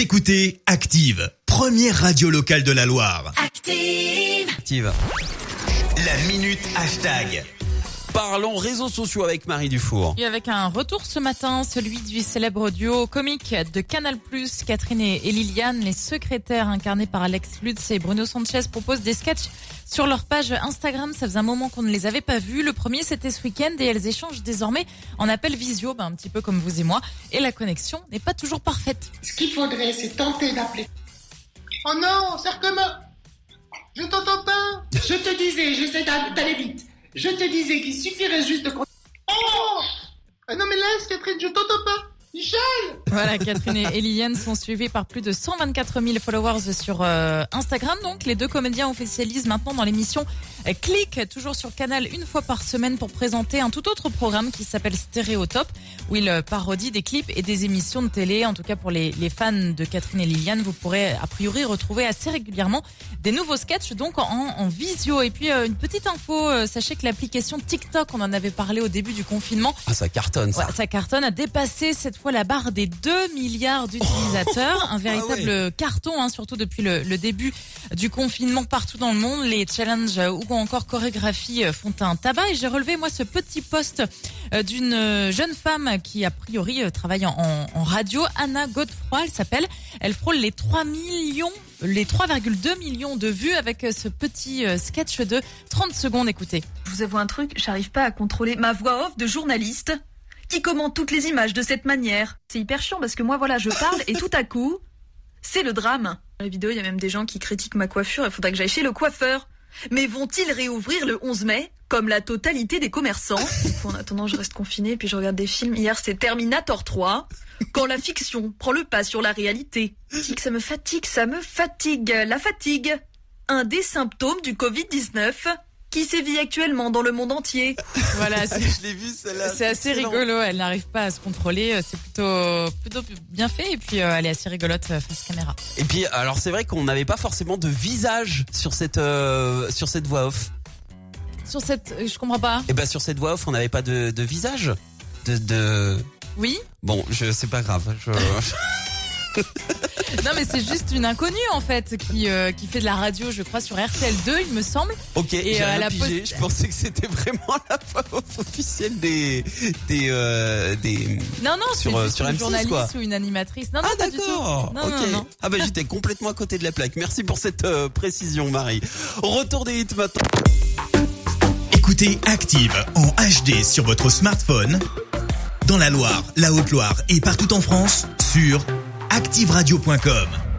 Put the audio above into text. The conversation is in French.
Vous écoutez Active, première radio locale de la Loire. Active. Active. La minute hashtag. Parlons réseaux sociaux avec Marie Dufour. Et avec un retour ce matin, celui du célèbre duo comique de Canal+, Catherine et Liliane, les secrétaires incarnés par Alex Lutz et Bruno Sanchez proposent des sketchs sur leur page Instagram. Ça faisait un moment qu'on ne les avait pas vus. Le premier, c'était ce week-end et elles échangent désormais en appel visio, ben, un petit peu comme vous et moi. Et la connexion n'est pas toujours parfaite. Ce qu'il faudrait, c'est tenter d'appeler. Oh non, Sarkema Je t'entends pas Je te disais, j'essaie d'a- d'aller vite. Je te disais qu'il suffirait juste de... Oh! Ah non mais laisse, Catherine, je t'entends pas Michel Voilà, Catherine et Liliane sont suivis par plus de 124 000 followers sur euh, Instagram. Donc, les deux comédiens officialisent maintenant dans l'émission euh, Click, toujours sur Canal, une fois par semaine pour présenter un tout autre programme qui s'appelle Stéréotop, où ils euh, parodient des clips et des émissions de télé. En tout cas, pour les, les fans de Catherine et Liliane, vous pourrez a priori retrouver assez régulièrement des nouveaux sketchs, donc en, en visio. Et puis, euh, une petite info, euh, sachez que l'application TikTok, on en avait parlé au début du confinement, Ah, ça cartonne ça. Ouais, sa cartonne a dépassé cette fois la barre des 2 milliards d'utilisateurs. Un véritable carton, hein, surtout depuis le, le début du confinement partout dans le monde. Les challenges euh, ou encore chorégraphies euh, font un tabac. Et j'ai relevé moi ce petit post euh, d'une jeune femme qui a priori travaille en, en- en radio, Anna Godefroy, elle s'appelle. Elle frôle les 3 millions, les 3,2 millions de vues avec ce petit sketch de 30 secondes. Écoutez. Je vous avoue un truc, j'arrive pas à contrôler ma voix off de journaliste qui commente toutes les images de cette manière. C'est hyper chiant parce que moi voilà, je parle et tout à coup, c'est le drame. Dans la vidéo, il y a même des gens qui critiquent ma coiffure, il faudrait que j'aille chez le coiffeur. Mais vont-ils réouvrir le 11 mai comme la totalité des commerçants? En attendant, je reste confinée puis je regarde des films. Hier, c'est Terminator 3. Quand la fiction prend le pas sur la réalité. Ça me fatigue, ça me fatigue. La fatigue. Un des symptômes du Covid-19 qui sévit actuellement dans le monde entier. Voilà, c'est Je l'ai vu celle-là. C'est assez excellent. rigolo, elle n'arrive pas à se contrôler, euh, c'est plutôt plutôt bien fait et puis euh, elle est assez rigolote euh, face caméra. Et puis alors c'est vrai qu'on n'avait pas forcément de visage sur cette euh, sur cette voix off. Sur cette, je comprends pas. Et ben sur cette voix off on n'avait pas de, de visage. De, de Oui bon je c'est pas grave. Je... Non mais c'est juste une inconnue en fait qui euh, qui fait de la radio, je crois sur RTL 2, il me semble. Ok, Et, euh, rien elle a pigé. Je pensais que c'était vraiment la voix off officielle des des euh, des. Non non, c'est Sur, juste sur une M6, journaliste quoi. ou une animatrice. Non non Ah pas du tout. d'accord. Non, ok. non, non. Ah bah j'étais complètement à côté de la plaque. Merci pour cette euh, précision, Marie. Retour des hits maintenant. Écoutez Active en HD sur votre smartphone, dans la Loire, la Haute-Loire et partout en France, sur activeradio.com.